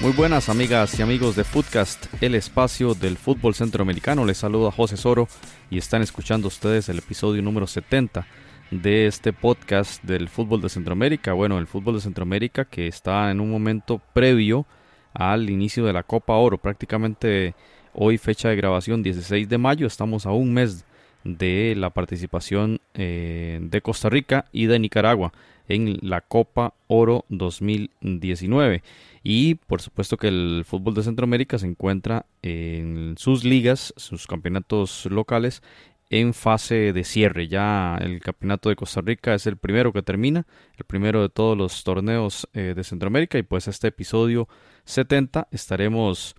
Muy buenas amigas y amigos de Footcast, el espacio del fútbol centroamericano. Les saluda José Soro y están escuchando ustedes el episodio número 70 de este podcast del fútbol de Centroamérica. Bueno, el fútbol de Centroamérica que está en un momento previo al inicio de la Copa Oro. Prácticamente hoy fecha de grabación 16 de mayo. Estamos a un mes de la participación eh, de Costa Rica y de Nicaragua en la Copa Oro 2019. Y por supuesto que el fútbol de Centroamérica se encuentra en sus ligas, sus campeonatos locales en fase de cierre. Ya el campeonato de Costa Rica es el primero que termina, el primero de todos los torneos eh, de Centroamérica y pues este episodio 70 estaremos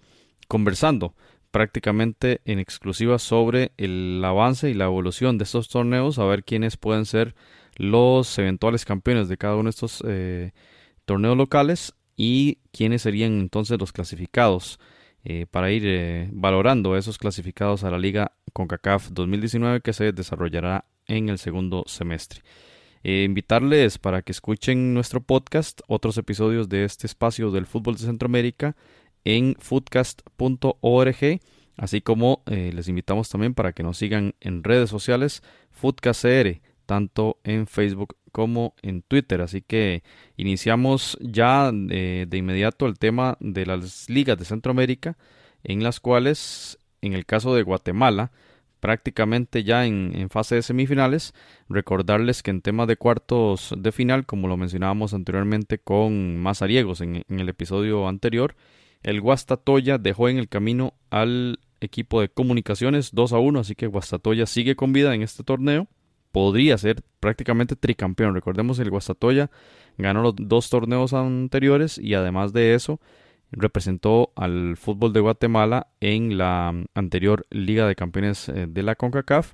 conversando prácticamente en exclusiva sobre el avance y la evolución de estos torneos, a ver quiénes pueden ser los eventuales campeones de cada uno de estos eh, torneos locales y quiénes serían entonces los clasificados eh, para ir eh, valorando esos clasificados a la Liga CONCACAF 2019 que se desarrollará en el segundo semestre. Eh, invitarles para que escuchen nuestro podcast, otros episodios de este espacio del fútbol de Centroamérica en foodcast.org, así como les invitamos también para que nos sigan en redes sociales, FoodcastCR, tanto en Facebook como en Twitter. Así que iniciamos ya de, inmediato el tema de las ligas de Centroamérica, en las cuales, en el caso de Guatemala, prácticamente ya en, fase de semifinales. Recordarles que en tema de cuartos de final, como lo mencionábamos anteriormente con Mazariegos en, en el episodio anterior, el Guastatoya dejó en el camino al equipo de comunicaciones 2 a 1, así que Guastatoya sigue con vida en este torneo podría ser prácticamente tricampeón. Recordemos el Guastatoya ganó los dos torneos anteriores y además de eso representó al fútbol de Guatemala en la anterior Liga de Campeones eh, de la CONCACAF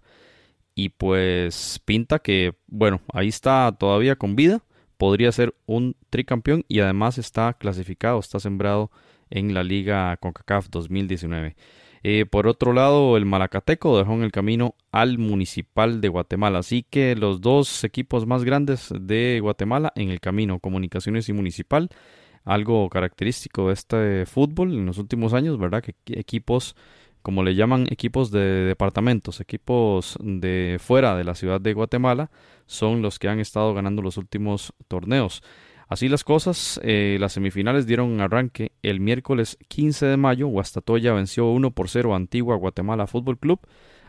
y pues pinta que bueno, ahí está todavía con vida, podría ser un tricampeón y además está clasificado, está sembrado en la Liga CONCACAF 2019. Eh, por otro lado, el Malacateco dejó en el camino al Municipal de Guatemala. Así que los dos equipos más grandes de Guatemala en el camino, Comunicaciones y Municipal. Algo característico de este fútbol en los últimos años, ¿verdad? Que equipos, como le llaman, equipos de departamentos, equipos de fuera de la ciudad de Guatemala, son los que han estado ganando los últimos torneos. Así las cosas, eh, las semifinales dieron arranque el miércoles 15 de mayo. Guastatoya venció 1 por 0 a Antigua Guatemala Fútbol Club.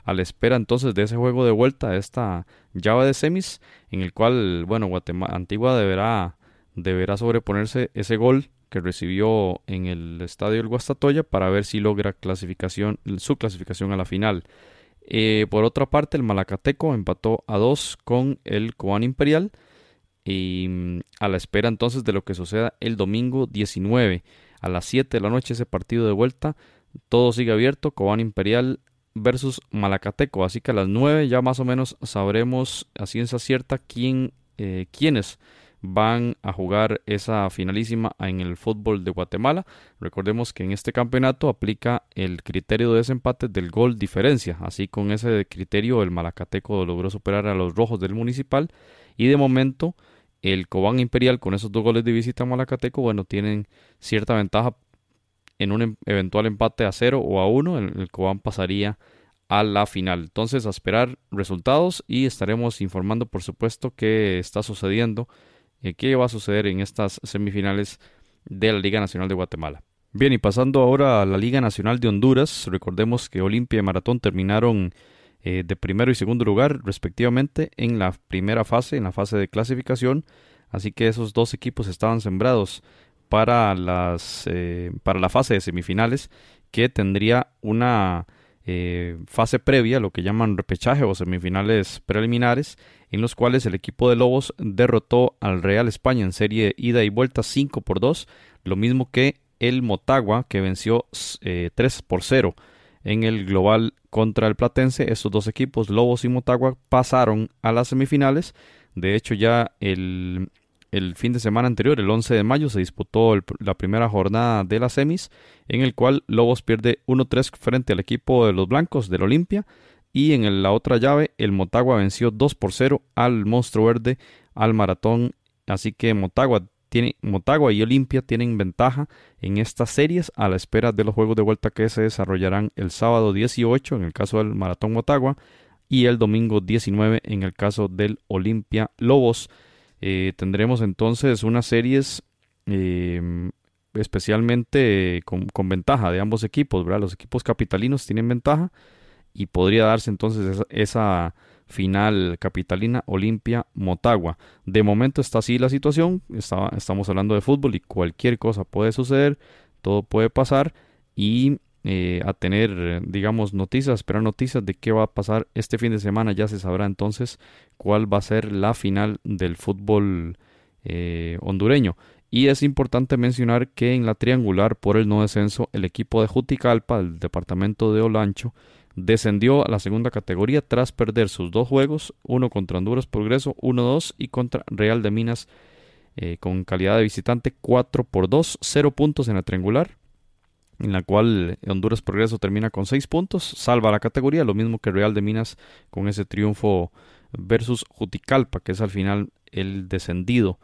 A la espera entonces de ese juego de vuelta, esta llave de semis, en el cual, bueno, Guatemala, Antigua deberá, deberá sobreponerse ese gol que recibió en el estadio del Guastatoya para ver si logra clasificación, su clasificación a la final. Eh, por otra parte, el Malacateco empató a 2 con el Cobán Imperial y mm, a la espera entonces de lo que suceda el domingo 19 a las 7 de la noche ese partido de vuelta. Todo sigue abierto, Cobán Imperial versus Malacateco. Así que a las 9 ya más o menos sabremos a ciencia cierta quién, eh, quiénes van a jugar esa finalísima en el fútbol de Guatemala. Recordemos que en este campeonato aplica el criterio de desempate del gol diferencia. Así con ese criterio el Malacateco logró superar a los rojos del municipal y de momento el Cobán Imperial con esos dos goles de visita a Malacateco, bueno, tienen cierta ventaja en un em, eventual empate a cero o a uno, el, Cobán pasaría a la final. Entonces, a esperar resultados y estaremos informando, por supuesto, qué está sucediendo, y eh, qué va a suceder en estas semifinales de la Liga Nacional de Guatemala. Bien, y pasando ahora a la Liga Nacional de Honduras, recordemos que Olimpia y Maratón terminaron eh, de primero y segundo lugar respectivamente en la primera fase, en la fase de clasificación. Así que esos dos equipos estaban sembrados para, las, eh, para la fase de semifinales que tendría una eh, fase previa, lo que llaman repechaje o semifinales preliminares, en los cuales el equipo de Lobos derrotó al Real España en serie ida y vuelta 5 por 2, lo mismo que el Motagua que venció 3 por 0 en el global contra el Platense. Estos dos equipos, Lobos y Motagua, pasaron a las semifinales. De hecho, ya el fin de semana anterior, el 11 de mayo, se disputó la primera jornada de las semis, en el cual Lobos pierde 1-3 frente al equipo de los blancos del Olimpia. Y en la otra llave, el Motagua venció 2 por 0 al Monstruo Verde, al Maratón. Así que Motagua, tiene, Motagua y Olimpia tienen ventaja en estas series a la espera de los juegos de vuelta que se desarrollarán el sábado 18 en el caso del Maratón Motagua y el domingo 19 en el caso del Olimpia Lobos. Eh, tendremos entonces unas series eh, especialmente con, ventaja de ambos equipos. Los equipos capitalinos tienen ventaja y podría darse entonces esa, final capitalina Olimpia Motagua. De momento está así la situación, estamos hablando de fútbol y cualquier cosa puede suceder, todo puede pasar y eh, a tener, digamos, noticias, esperar noticias de qué va a pasar este fin de semana. Ya se sabrá entonces cuál va a ser la final del fútbol eh, hondureño. Y es importante mencionar que en la triangular por el no descenso, el equipo de Juticalpa, del departamento de Olancho, descendió a la segunda categoría tras perder sus dos juegos, uno contra Honduras Progreso 1-2 y contra Real de Minas eh, con calidad de visitante 4 por 2, 0 puntos en la triangular en la cual Honduras Progreso termina con 6 puntos, salva la categoría, lo mismo que Real de Minas con ese triunfo versus Juticalpa, que es al final el descendido,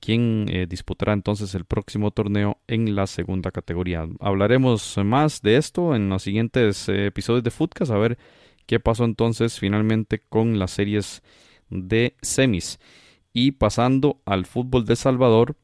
quien eh, disputará entonces el próximo torneo en la segunda categoría. Hablaremos más de esto en los siguientes eh, episodios de Footcast, a ver qué pasó entonces finalmente con las series de semis. Y pasando al fútbol de Salvador,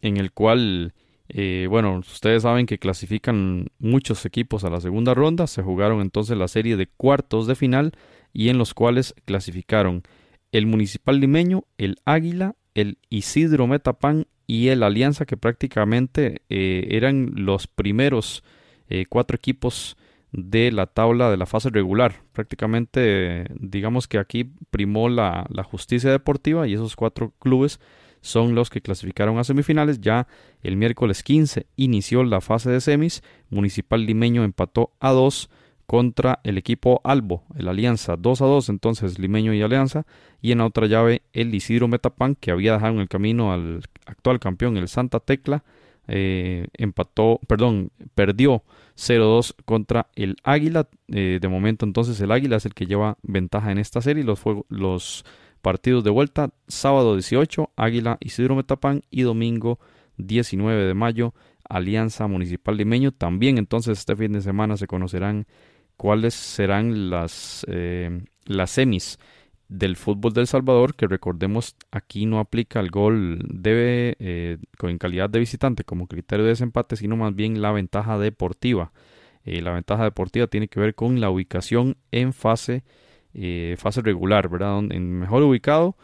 en el cual eh, bueno, ustedes saben que clasifican muchos equipos a la segunda ronda. Se jugaron entonces la serie de cuartos de final y en los cuales clasificaron el Municipal Limeño, el Águila, el Isidro Metapan y el Alianza, que prácticamente eh, eran los primeros eh, cuatro equipos de la tabla de la fase regular. Prácticamente, digamos que aquí primó la, la justicia deportiva y esos cuatro clubes son los que clasificaron a semifinales. Ya el miércoles 15 inició la fase de semis. Municipal Limeño empató a 2 contra el equipo Albo, el Alianza 2 a 2, entonces Limeño y Alianza. Y en la otra llave el Isidro Metapan, que había dejado en el camino al actual campeón, el Santa Tecla, eh, empató, perdón, perdió 0-2 contra el Águila. Eh, de momento entonces el Águila es el que lleva ventaja en esta serie. Los, los Partidos de vuelta, sábado 18, Águila Isidro Metapán y domingo 19 de mayo, Alianza Municipal Limeño. También entonces este fin de semana se conocerán cuáles serán las, eh, las semis del fútbol del Salvador, que recordemos aquí no aplica el gol debe eh, en calidad de visitante como criterio de desempate, sino más bien la ventaja deportiva. Eh, la ventaja deportiva tiene que ver con la ubicación en fase fase regular. Donde en mejor ubicado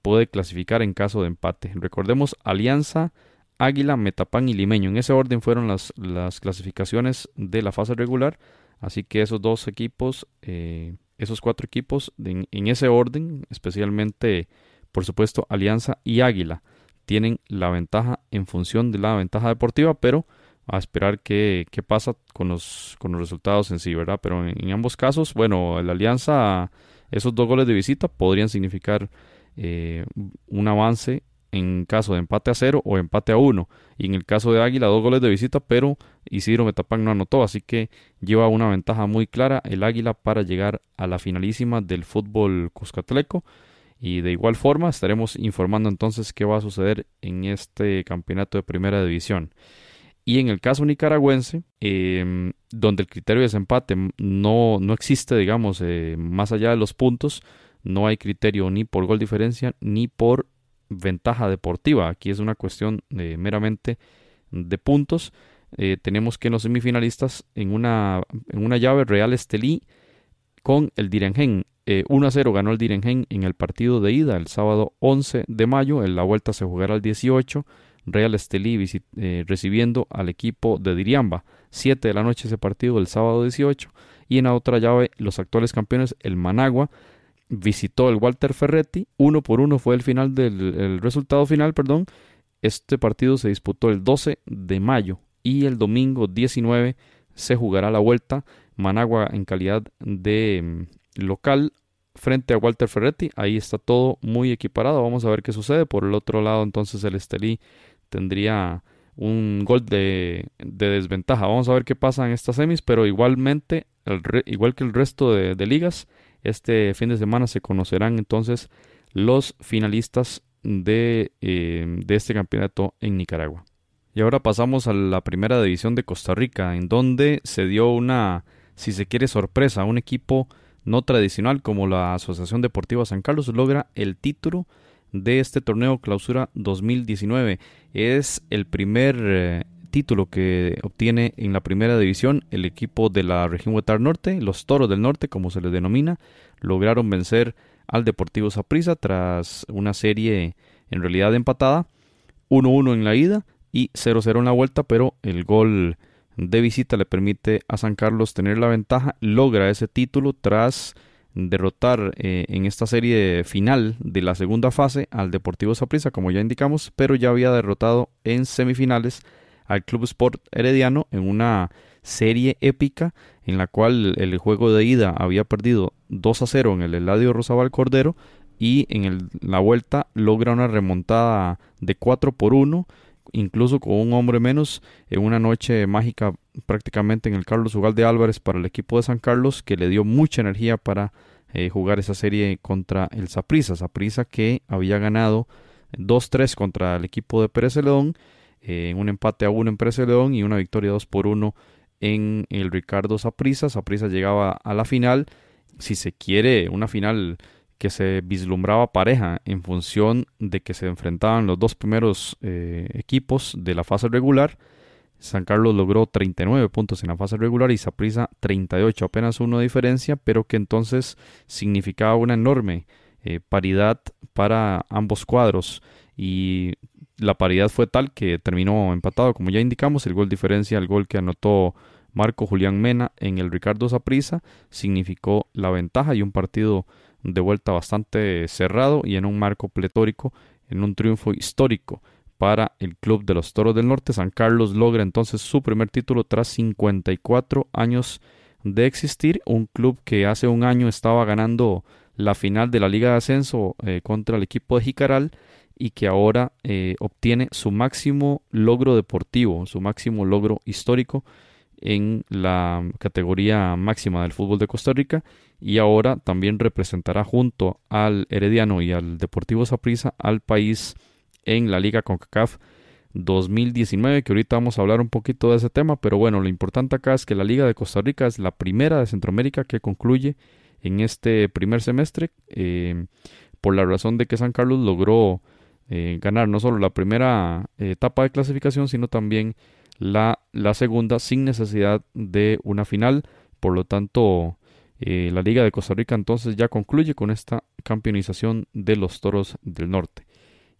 puede clasificar en caso de empate. Recordemos Alianza, Águila, Metapán y Limeño. En ese orden fueron las, las clasificaciones de la fase regular. Así que esos dos equipos, eh, esos cuatro equipos, en, en ese orden, especialmente, por supuesto, Alianza y Águila, tienen la ventaja en función de la ventaja deportiva, pero a esperar qué, qué pasa con los, con los resultados en sí, ¿verdad? Pero en, ambos casos, bueno, la alianza, esos dos goles de visita podrían significar eh, un avance en caso de empate a cero o empate a uno. Y en el caso de Águila, dos goles de visita, pero Isidro Metapán no anotó, así que lleva una ventaja muy clara el Águila para llegar a la finalísima del fútbol cuscatleco. Y de igual forma estaremos informando entonces qué va a suceder en este campeonato de primera división. Y en el caso nicaragüense, em, donde el criterio de desempate no, no existe, digamos, eh, más allá de los puntos, no hay criterio ni por gol diferencia ni por ventaja deportiva. Aquí es una cuestión eh, meramente de puntos. Eh, tenemos que los semifinalistas en una, en una llave Real Estelí con el Direngen. 1 a 0 ganó el Direngen en el partido de ida el sábado 11 de mayo. En la vuelta se jugará el 18. Real Estelí eh, recibiendo al equipo de Diriamba. 7 de la noche ese partido el sábado 18. Y en la otra llave, los actuales campeones, el Managua, visitó el Walter Ferretti. Uno por uno fue el final del resultado final, perdón. Este partido se disputó el 12 de mayo y el domingo 19 se jugará la vuelta. Managua en calidad de mm, local frente a Walter Ferretti. Ahí está todo muy equiparado. Vamos a ver qué sucede. Por el otro lado, entonces el Estelí tendría un gol de, desventaja. Vamos a ver qué pasa en estas semis, pero igualmente, igual que el resto de, ligas, este fin de semana se conocerán entonces los finalistas de, eh, de este campeonato en Nicaragua. Y ahora pasamos a la primera división de Costa Rica, en donde se dio una, si se quiere, sorpresa. Un equipo no tradicional como la Asociación Deportiva San Carlos logra el título de este torneo Clausura 2019. Es el primer eh, título que obtiene en la primera división el equipo de la región Huetar Norte, los Toros del Norte, como se les denomina, lograron vencer al Deportivo Saprissa tras una serie en realidad empatada, 1-1 en la ida y 0-0 en la vuelta, pero el gol de visita le permite a San Carlos tener la ventaja, logra ese título tras derrotar eh, en esta serie final de la segunda fase al Deportivo Saprissa, como ya indicamos, pero ya había derrotado en semifinales al Club Sport Herediano en una serie épica en la cual el juego de ida había perdido 2 a 0 en el Eladio Rosabal Cordero y en la vuelta logra una remontada de 4 por 1 incluso con un hombre menos en una noche mágica prácticamente en el Carlos Ugalde Álvarez para el equipo de San Carlos que le dio mucha energía para eh, jugar esa serie contra el Saprissa. Saprissa que había ganado 2-3 contra el equipo de Pérez León, en un empate a 1 en Pérez León y una victoria 2 por 1 en el Ricardo Saprissa. Saprissa llegaba a la final, si se quiere, una final que se vislumbraba pareja en función de que se enfrentaban los dos primeros eh, equipos de la fase regular. San Carlos logró 39 puntos en la fase regular y Saprissa 38, apenas uno de diferencia, pero que entonces significaba una enorme eh, paridad para ambos cuadros y la paridad fue tal que terminó empatado, como ya indicamos, el gol diferencia, el gol que anotó Marco Julián Mena en el Ricardo Saprissa significó la ventaja y un partido de vuelta bastante cerrado y en un marco pletórico, en un triunfo histórico para el Club de los Toros del Norte. San Carlos logra entonces su primer título tras 54 años de existir, un club que hace un año estaba ganando la final de la Liga de Ascenso eh, contra el equipo de Jicaral y que ahora eh, obtiene su máximo logro deportivo, su máximo logro histórico en la categoría máxima del fútbol de Costa Rica y ahora también representará junto al Herediano y al Deportivo Saprissa al país en la Liga CONCACAF 2019, que ahorita vamos a hablar un poquito de ese tema, pero bueno, lo importante acá es que la Liga de Costa Rica es la primera de Centroamérica que concluye en este primer semestre, eh, por la razón de que San Carlos logró eh, ganar no solo la primera etapa de clasificación, sino también la, la segunda sin necesidad de una final. Por lo tanto, eh, la Liga de Costa Rica entonces ya concluye con esta campeonización de los Toros del Norte.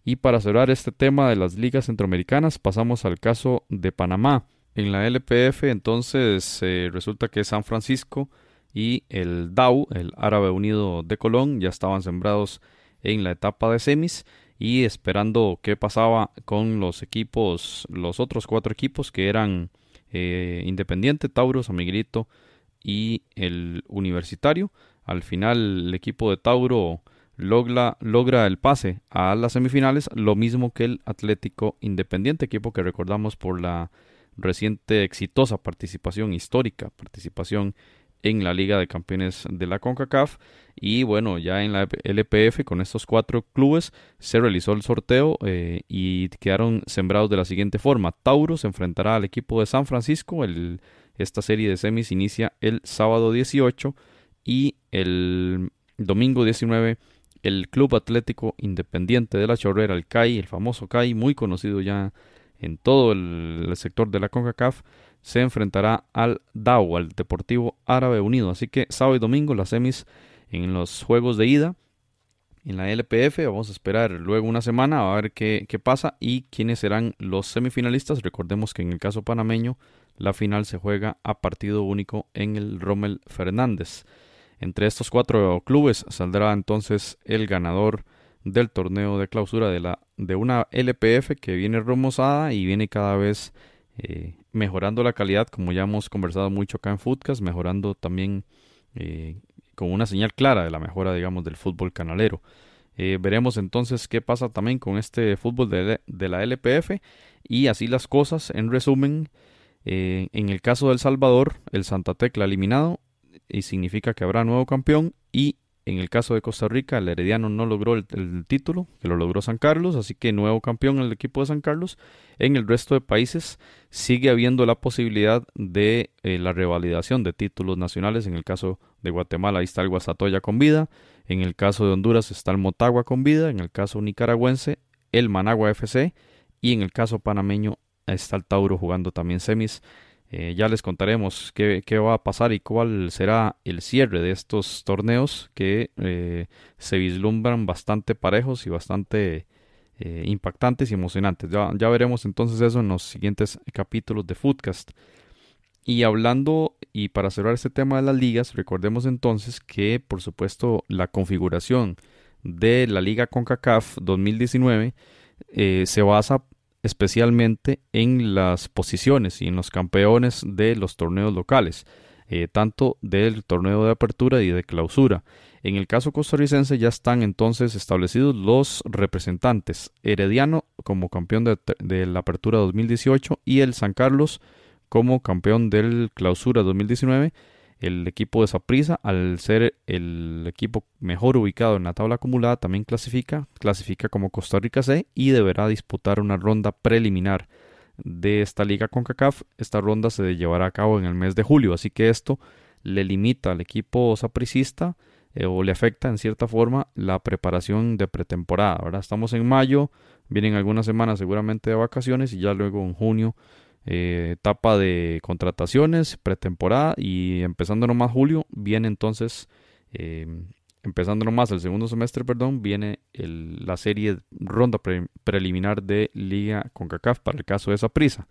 Y para cerrar este tema de las ligas centroamericanas, pasamos al caso de Panamá. En la LPF entonces eh, resulta que San Francisco y el DAU, el Árabe Unido de Colón, ya estaban sembrados en la etapa de semis y esperando qué pasaba con los equipos, los otros cuatro equipos que eran eh, Independiente, Tauro, San Miguelito y el Universitario. Al final el equipo de Tauro logra, logra el pase a las semifinales, lo mismo que el Atlético Independiente, equipo que recordamos por la reciente exitosa participación histórica, participación en la Liga de Campeones de la CONCACAF. Y bueno, ya en la LPF con estos cuatro clubes se realizó el sorteo eh, y quedaron sembrados de la siguiente forma. Tauro se enfrentará al equipo de San Francisco. El, esta serie de semis inicia el sábado 18 y el domingo 19 el Club Atlético Independiente de la Chorrera, el CAI, el famoso CAI, muy conocido ya en todo el sector de la CONCACAF, se enfrentará al DAO, al Deportivo Árabe Unido. Así que sábado y domingo las semis en los juegos de ida en la LPF. Vamos a esperar luego una semana a ver qué, qué, pasa y quiénes serán los semifinalistas. Recordemos que en el caso panameño la final se juega a partido único en el Rommel Fernández. Entre estos cuatro clubes saldrá entonces el ganador del torneo de clausura de, la, de una LPF que viene remozada y viene cada vez eh, mejorando la calidad, como ya hemos conversado mucho acá en Foodcast, mejorando también eh, con una señal clara de la mejora, digamos, del fútbol canalero. Eh, veremos entonces qué pasa también con este fútbol de, la LPF y así las cosas. En resumen, en el caso del Salvador, el Santa Tecla eliminado y significa que habrá nuevo campeón y en el caso de Costa Rica, el Herediano no logró el, título, que lo logró San Carlos, así que nuevo campeón en el equipo de San Carlos. En el resto de países sigue habiendo la posibilidad de eh, la revalidación de títulos nacionales. En el caso de Guatemala, ahí está el Guasatoya con vida. En el caso de Honduras está el Motagua con vida. En el caso nicaragüense, el Managua FC. Y en el caso panameño está el Tauro jugando también semis. Eh, ya les contaremos qué, va a pasar y cuál será el cierre de estos torneos que eh, se vislumbran bastante parejos y bastante eh, impactantes y emocionantes. Ya, ya, veremos entonces eso en los siguientes capítulos de Foodcast. Y hablando, y para cerrar este tema de las ligas, recordemos entonces que, por supuesto, la configuración de la Liga CONCACAF 2019 se basa especialmente en las posiciones y en los campeones de los torneos locales, eh, tanto del torneo de apertura y de clausura. En el caso costarricense ya están entonces establecidos los representantes, Herediano como campeón de, de la apertura 2018 y el San Carlos como campeón del clausura 2019 el equipo de Saprissa, al ser el equipo mejor ubicado en la tabla acumulada, también clasifica, clasifica como Costa Rica C y deberá disputar una ronda preliminar de esta liga con CACAF. Esta ronda se llevará a cabo en el mes de julio, así que esto le limita al equipo sapricista eh, o le afecta en cierta forma la preparación de pretemporada. Ahora estamos en mayo, vienen algunas semanas seguramente de vacaciones y ya luego en junio eh, etapa de contrataciones, pretemporada y empezando nomás julio viene entonces, eh, empezando nomás el segundo semestre, perdón, viene la serie ronda preliminar de Liga CONCACAF para el caso de esa prisa.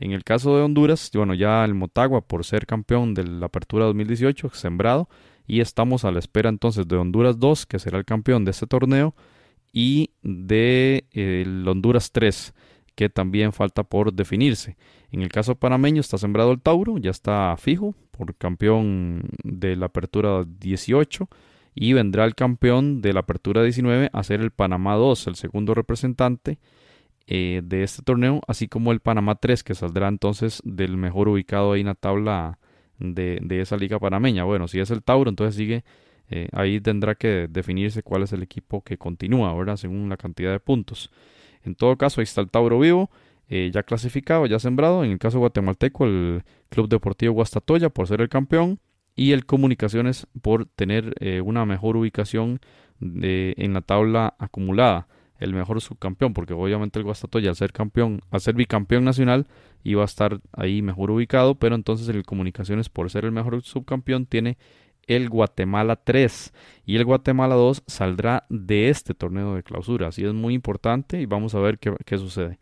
En el caso de Honduras, bueno, ya el Motagua por ser campeón de la Apertura 2018, sembrado, y estamos a la espera entonces de Honduras 2, que será el campeón de este torneo, y de el Honduras 3 que también falta por definirse. En el caso panameño está sembrado el Tauro, ya está fijo por campeón de la Apertura 18 y vendrá el campeón de la Apertura 19 a ser el Panamá 2, el segundo representante eh, de este torneo, así como el Panamá 3 que saldrá entonces del mejor ubicado ahí en la tabla de, esa liga panameña. Bueno, si es el Tauro, entonces sigue... Eh, ahí tendrá que definirse cuál es el equipo que continúa, ¿verdad? Según la cantidad de puntos. En todo caso, ahí está el Tauro Vivo, eh, ya clasificado, ya sembrado. En el caso guatemalteco, el Club Deportivo Guastatoya por ser el campeón y el Comunicaciones por tener eh, una mejor ubicación en la tabla acumulada. El mejor subcampeón, porque obviamente el Guastatoya al ser campeón, al ser bicampeón nacional, iba a estar ahí mejor ubicado, pero entonces el Comunicaciones por ser el mejor subcampeón tiene el Guatemala 3 y el Guatemala 2 saldrá de este torneo de clausura. Así es muy importante y vamos a ver qué, sucede.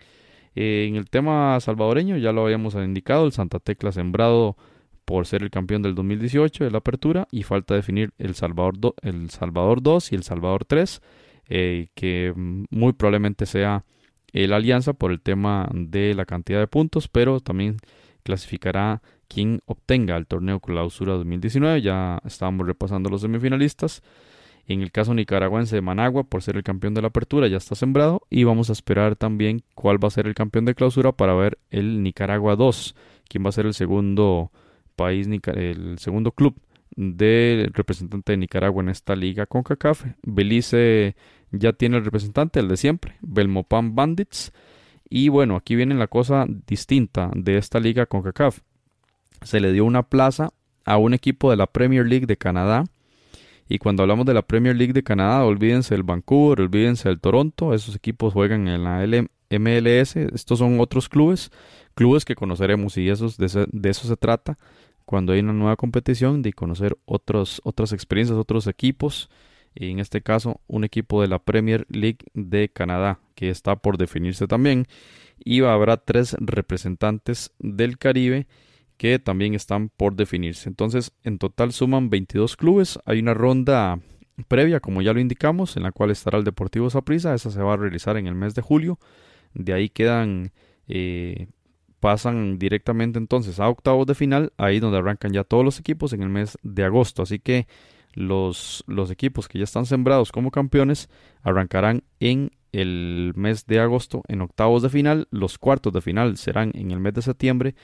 Eh, en el tema salvadoreño ya lo habíamos indicado, el Santa Tecla sembrado por ser el campeón del 2018 de la apertura y falta definir el Salvador, el Salvador 2 y el Salvador 3, eh, que muy probablemente sea el Alianza por el tema de la cantidad de puntos, pero también clasificará quien obtenga el torneo clausura 2019. Ya estábamos repasando los semifinalistas. En el caso nicaragüense de Managua, por ser el campeón de la apertura, ya está sembrado. Y vamos a esperar también cuál va a ser el campeón de clausura para ver el Nicaragua 2, quién va a ser el segundo país, el segundo club del representante de Nicaragua en esta liga con CACAF. Belice ya tiene el representante, el de siempre, Belmopan Bandits. Y bueno, aquí viene la cosa distinta de esta liga con CACAF se le dio una plaza a un equipo de la Premier League de Canadá. Y cuando hablamos de la Premier League de Canadá, olvídense del Vancouver, olvídense del Toronto, esos equipos juegan en la MLS, estos son otros clubes, clubes que conoceremos y de, de eso se trata cuando hay una nueva competición, de conocer otros, otras experiencias, otros equipos, y en este caso un equipo de la Premier League de Canadá, que está por definirse también, y habrá tres representantes del Caribe que también están por definirse. Entonces, en total suman 22 clubes. Hay una ronda previa, como ya lo indicamos, en la cual estará el Deportivo Saprissa. Esa se va a realizar en el mes de julio. De ahí quedan, eh, pasan directamente entonces a octavos de final, ahí donde arrancan ya todos los equipos en el mes de agosto. Así que los, los equipos que ya están sembrados como campeones arrancarán en el mes de agosto en octavos de final, los cuartos de final serán en el mes de septiembre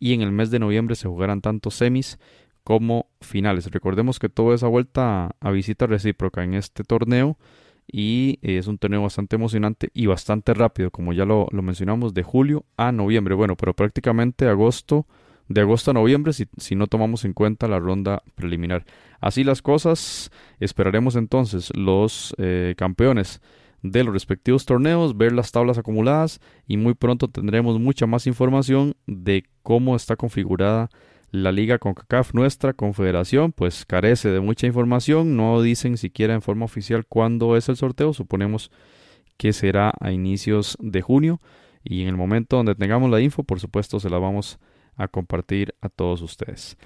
y en el mes de noviembre se jugarán tanto semis como finales. Recordemos que toda esa vuelta a visita recíproca en este torneo y es un torneo bastante emocionante y bastante rápido, como ya lo, mencionamos, de julio a noviembre. Bueno, pero prácticamente agosto, de agosto a noviembre, si, si, no tomamos en cuenta la ronda preliminar. Así las cosas, esperaremos entonces los eh, campeones de los respectivos torneos, ver las tablas acumuladas y muy pronto tendremos mucha más información de cómo está configurada la liga CONCACAF, nuestra confederación, pues carece de mucha información, no dicen siquiera en forma oficial cuándo es el sorteo, suponemos que será a inicios de junio y en el momento donde tengamos la info, por supuesto, se la vamos a compartir a todos ustedes.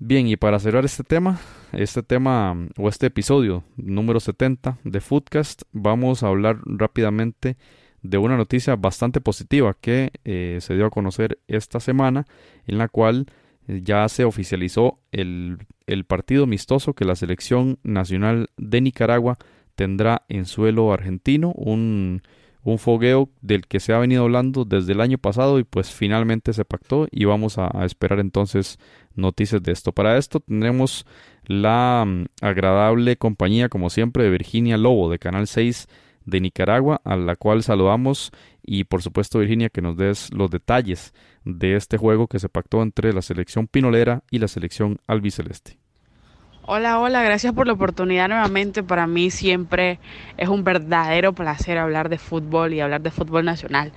Bien, y para cerrar este tema, este tema o este episodio número 70 de Foodcast, vamos a hablar rápidamente de una noticia bastante positiva que eh, se dio a conocer esta semana, en la cual ya se oficializó el, partido amistoso que la selección nacional de Nicaragua tendrá en suelo argentino, un, un, fogueo del que se ha venido hablando desde el año pasado y pues finalmente se pactó y vamos a, a esperar entonces noticias de esto. Para esto tendremos la mm, agradable compañía como siempre de Virginia Lobo de Canal 6 de Nicaragua, a la cual saludamos y por supuesto Virginia que nos des los detalles de este juego que se pactó entre la selección pinolera y la selección albiceleste. Hola, hola, gracias por la oportunidad nuevamente. Para mí siempre es un verdadero placer hablar de fútbol y hablar de fútbol nacional.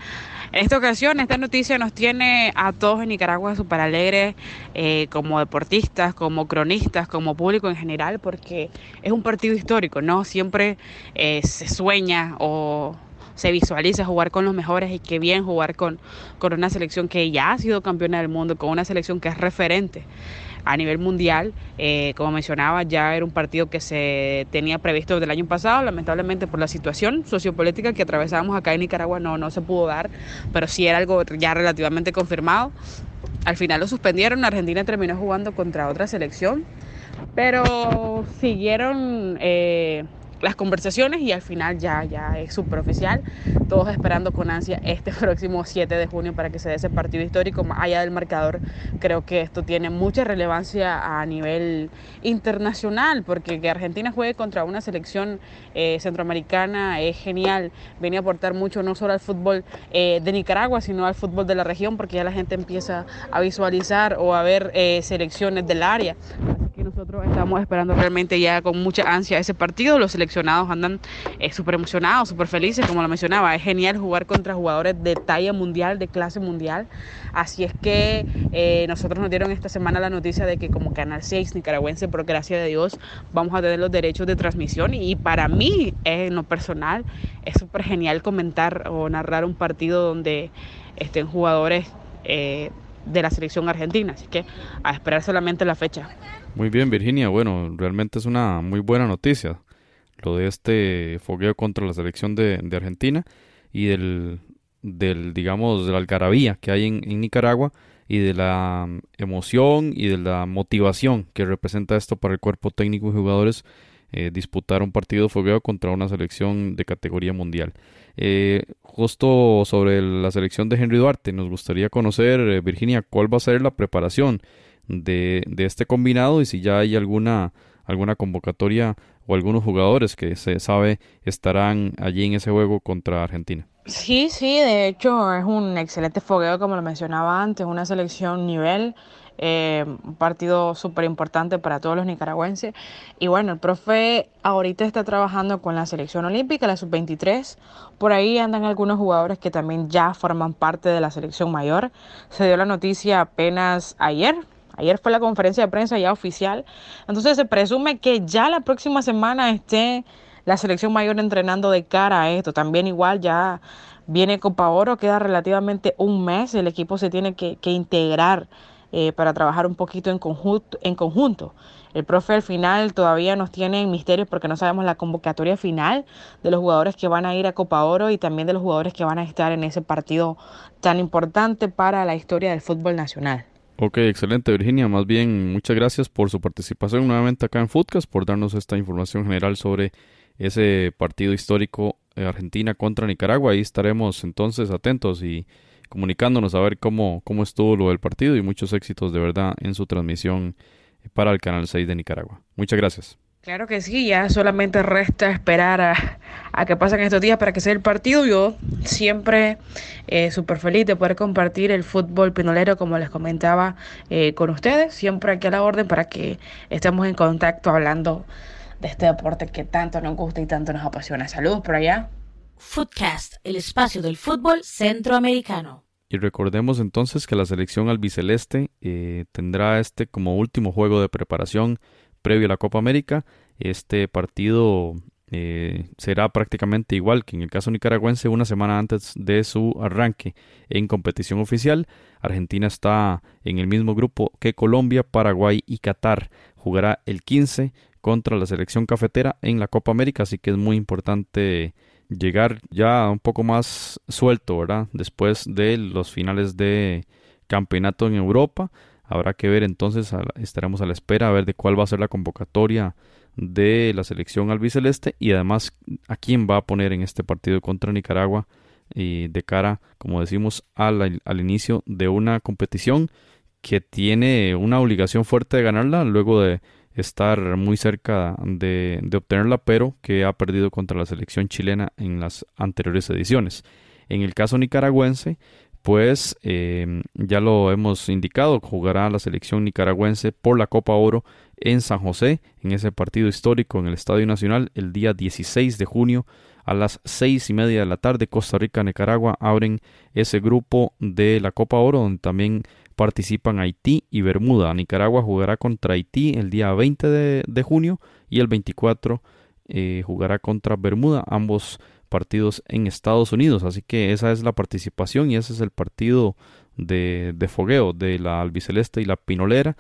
En esta ocasión, esta noticia nos tiene a todos en Nicaragua súper alegres, eh, como deportistas, como cronistas, como público en general, porque es un partido histórico, ¿no? Siempre eh, se sueña o se visualiza jugar con los mejores y qué bien jugar con, con una selección que ya ha sido campeona del mundo, con una selección que es referente a nivel mundial. Eh, como mencionaba, ya era un partido que se tenía previsto desde el año pasado, lamentablemente por la situación sociopolítica que atravesábamos acá en Nicaragua no, no se pudo dar, pero sí era algo ya relativamente confirmado. Al final lo suspendieron, Argentina terminó jugando contra otra selección, pero siguieron... Eh, las conversaciones y al final ya, ya es oficial Todos esperando con ansia este próximo 7 de junio para que se dé ese partido histórico. Más allá del marcador, creo que esto tiene mucha relevancia a nivel internacional, porque que Argentina juegue contra una selección eh, centroamericana es genial. Viene a aportar mucho no solo al fútbol eh, de Nicaragua, sino al fútbol de la región, porque ya la gente empieza a visualizar o a ver eh, selecciones del área. Nosotros estamos esperando realmente ya con mucha ansia ese partido. Los seleccionados andan eh, súper emocionados, súper felices, como lo mencionaba. Es genial jugar contra jugadores de talla mundial, de clase mundial. Así es que eh, nosotros nos dieron esta semana la noticia de que como Canal 6 nicaragüense, por gracia de Dios, vamos a tener los derechos de transmisión. Y para mí, en lo personal, es súper genial comentar o narrar un partido donde estén jugadores eh, de la selección argentina. Así que a esperar solamente la fecha. Muy bien, Virginia. Bueno, realmente es una muy buena noticia lo de este fogueo contra la selección de, Argentina y del, del, digamos, de la algarabía que hay en, Nicaragua y de la emoción y de la motivación que representa esto para el cuerpo técnico y jugadores eh, disputar un partido fogueo contra una selección de categoría mundial. Eh, justo sobre la selección de Henry Duarte, nos gustaría conocer, eh, Virginia, cuál va a ser la preparación de, este combinado y si ya hay alguna, alguna convocatoria o algunos jugadores que se sabe estarán allí en ese juego contra Argentina. Sí, sí, de hecho es un excelente fogueo, como lo mencionaba antes, una selección nivel, eh, un partido súper importante para todos los nicaragüenses. Y bueno, el profe ahorita está trabajando con la selección olímpica, la sub-23. Por ahí andan algunos jugadores que también ya forman parte de la selección mayor. Se dio la noticia apenas ayer, Ayer fue la conferencia de prensa ya oficial. Entonces se presume que ya la próxima semana esté la selección mayor entrenando de cara a esto. También igual ya viene Copa Oro, queda relativamente un mes. El equipo se tiene que, integrar eh, para trabajar un poquito en conjunto, en conjunto. El profe al final todavía nos tiene en misterio porque no sabemos la convocatoria final de los jugadores que van a ir a Copa Oro y también de los jugadores que van a estar en ese partido tan importante para la historia del fútbol nacional. Ok, excelente Virginia. Más bien, muchas gracias por su participación nuevamente acá en Footcast, por darnos esta información general sobre ese partido histórico eh, Argentina contra Nicaragua. Ahí estaremos entonces atentos y comunicándonos a ver cómo, cómo estuvo lo del partido y muchos éxitos de verdad en su transmisión para el Canal 6 de Nicaragua. Muchas gracias. Claro que sí, ya solamente resta esperar a, a que pasen estos días para que sea el partido. Yo siempre eh, súper feliz de poder compartir el fútbol pinolero, como les comentaba eh, con ustedes, siempre aquí a la orden para que estemos en contacto hablando de este deporte que tanto nos gusta y tanto nos apasiona. Saludos por allá. Footcast, el espacio del fútbol centroamericano. Y recordemos entonces que la selección albiceleste eh, tendrá este como último juego de preparación previo a la Copa América. Este partido eh, será prácticamente igual que en el caso nicaragüense una semana antes de su arranque en competición oficial. Argentina está en el mismo grupo que Colombia, Paraguay y Qatar. Jugará el 15 contra la selección cafetera en la Copa América, así que es muy importante llegar ya un poco más suelto, ¿verdad? Después de los finales de campeonato en Europa. Habrá que ver entonces, estaremos a la espera a ver de cuál va a ser la convocatoria de la selección albiceleste y además a quién va a poner en este partido contra Nicaragua y de cara, como decimos, al, al inicio de una competición que tiene una obligación fuerte de ganarla luego de estar muy cerca de, de, obtenerla, pero que ha perdido contra la selección chilena en las anteriores ediciones. En el caso nicaragüense, pues eh, ya lo hemos indicado, jugará la selección nicaragüense por la Copa Oro en San José, en ese partido histórico en el Estadio Nacional, el día 16 de junio a las seis y media de la tarde. Costa Rica, Nicaragua abren ese grupo de la Copa Oro, donde también participan Haití y Bermuda. Nicaragua jugará contra Haití el día 20 de, junio y el 24 eh, jugará contra Bermuda. Ambos partidos en Estados Unidos. Así que esa es la participación y ese es el partido de, de fogueo de la albiceleste y la pinolera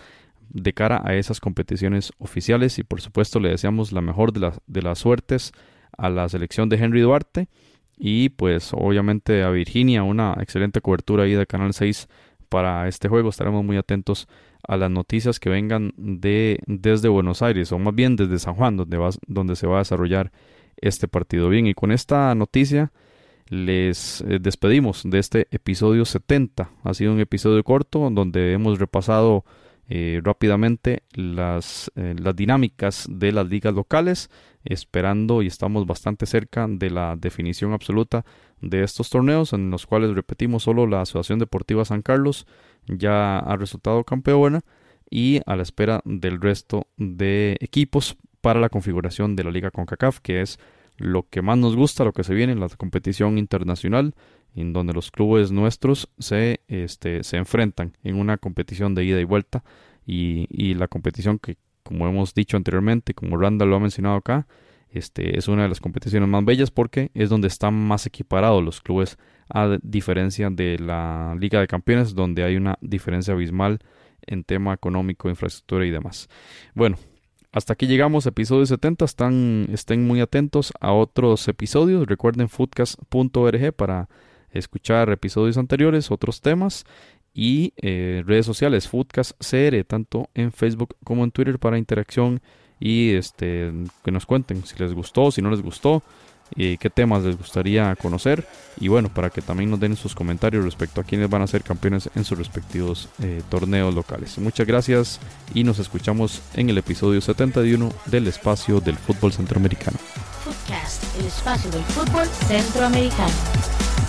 de cara a esas competiciones oficiales. Y por supuesto le deseamos la mejor de, las de las suertes a la selección de Henry Duarte. Y pues obviamente a Virginia una excelente cobertura ahí de Canal 6 para este juego. Estaremos muy atentos a las noticias que vengan de desde Buenos Aires o más bien desde San Juan donde, va, donde se va a desarrollar este partido. Bien, y con esta noticia les eh, despedimos de este episodio 70. Ha sido un episodio corto donde hemos repasado eh, rápidamente eh, las dinámicas de las ligas locales, esperando y estamos bastante cerca de la definición absoluta de estos torneos, en los cuales repetimos solo la Asociación Deportiva San Carlos ya ha resultado campeona y a la espera del resto de equipos para la configuración de la Liga CONCACAF, que es lo que más nos gusta, lo que se viene en la competición internacional, en donde los clubes nuestros se, este, se enfrentan en una competición de ida y vuelta, y, la competición que, como hemos dicho anteriormente, como Randall lo ha mencionado acá, este, es una de las competiciones más bellas porque es donde están más equiparados los clubes a diferencia de la Liga de Campeones donde hay una diferencia abismal en tema económico, infraestructura y demás. Bueno, hasta aquí llegamos, episodio 70. Están, estén muy atentos a otros episodios. Recuerden foodcast.org para escuchar episodios anteriores, otros temas y eh, redes sociales Foodcast CR, tanto en Facebook como en Twitter para interacción y este que nos cuenten si les gustó, si no les gustó qué temas les gustaría conocer y bueno, para que también nos den sus comentarios respecto a quienes van a ser campeones en sus respectivos eh, torneos locales. Muchas gracias y nos escuchamos en el episodio 71 del espacio del fútbol centroamericano. el espacio del fútbol centroamericano.